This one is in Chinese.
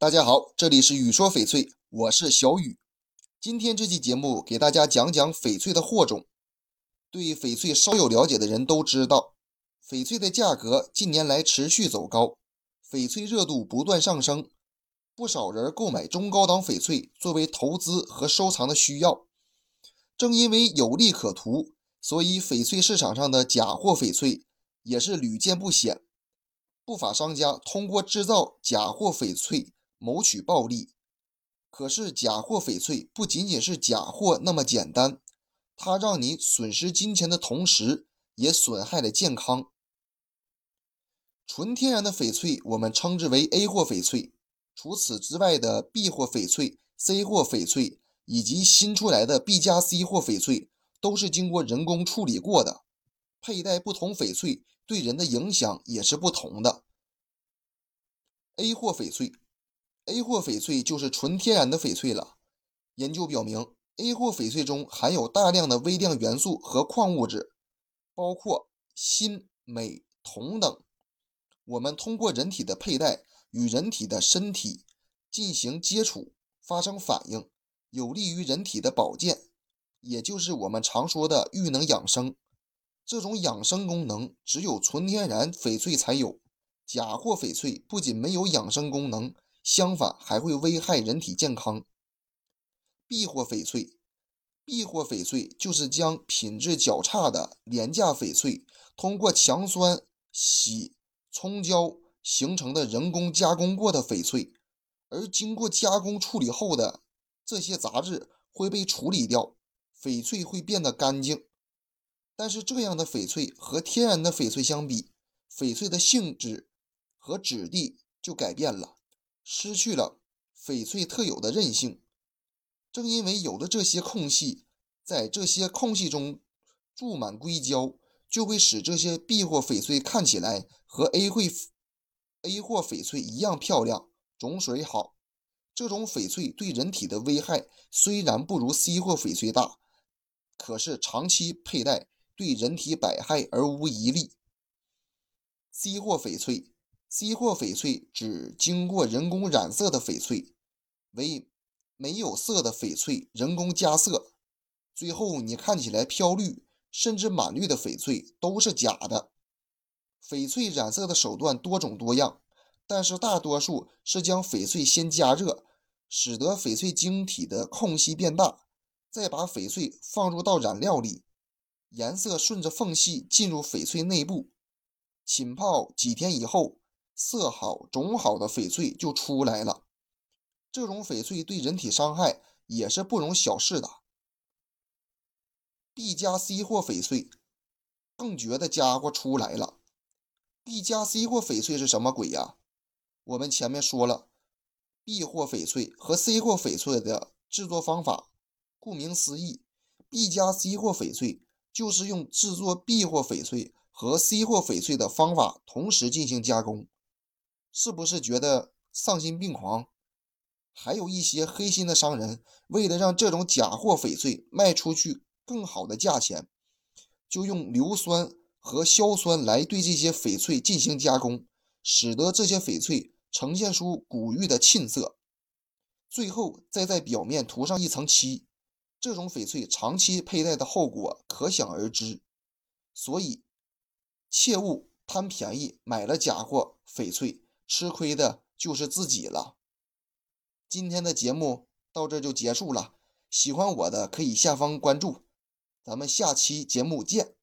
大家好，这里是雨说翡翠，我是小雨。今天这期节目给大家讲讲翡翠的货种。对翡翠稍有了解的人都知道，翡翠的价格近年来持续走高，翡翠热度不断上升，不少人购买中高档翡翠作为投资和收藏的需要。正因为有利可图，所以翡翠市场上的假货翡翠也是屡见不鲜。不法商家通过制造假货翡翠谋取暴利。可是假货翡翠不仅仅是假货那么简单，它让你损失金钱的同时，也损害了健康。纯天然的翡翠我们称之为 A 货翡翠，除此之外的 B 货翡翠、C 货翡翠。以及新出来的 B 加 C 货翡翠都是经过人工处理过的，佩戴不同翡翠对人的影响也是不同的。A 货翡翠，A 货翡翠就是纯天然的翡翠了。研究表明，A 货翡翠中含有大量的微量元素和矿物质，包括锌、镁、铜等。我们通过人体的佩戴与人体的身体进行接触，发生反应。有利于人体的保健，也就是我们常说的玉能养生。这种养生功能只有纯天然翡翠才有，假货翡翠不仅没有养生功能，相反还会危害人体健康。B 货翡翠，B 货翡翠就是将品质较差的廉价翡翠通过强酸洗冲胶形成的人工加工过的翡翠，而经过加工处理后的。这些杂质会被处理掉，翡翠会变得干净。但是这样的翡翠和天然的翡翠相比，翡翠的性质和质地就改变了，失去了翡翠特有的韧性。正因为有了这些空隙，在这些空隙中注满硅胶，就会使这些 B 货翡翠看起来和 A 货 A 货翡翠一样漂亮，种水好。这种翡翠对人体的危害虽然不如 C 货翡翠大，可是长期佩戴对人体百害而无一利。C 货翡翠，C 货翡翠指经过人工染色的翡翠，为没有色的翡翠人工加色，最后你看起来飘绿甚至满绿的翡翠都是假的。翡翠染色的手段多种多样，但是大多数是将翡翠先加热。使得翡翠晶体的空隙变大，再把翡翠放入到染料里，颜色顺着缝隙进入翡翠内部，浸泡几天以后，色好种好的翡翠就出来了。这种翡翠对人体伤害也是不容小视的。B 加 C 货翡翠更绝的家伙出来了。B 加 C 货翡翠是什么鬼呀？我们前面说了。B 货翡翠和 C 货翡翠的制作方法，顾名思义，B 加 C 货翡翠就是用制作 B 货翡翠和 C 货翡翠的方法同时进行加工，是不是觉得丧心病狂？还有一些黑心的商人，为了让这种假货翡翠卖出去更好的价钱，就用硫酸和硝酸来对这些翡翠进行加工，使得这些翡翠。呈现出古玉的沁色，最后再在表面涂上一层漆，这种翡翠长期佩戴的后果可想而知。所以，切勿贪便宜买了假货翡翠，吃亏的就是自己了。今天的节目到这就结束了，喜欢我的可以下方关注，咱们下期节目见。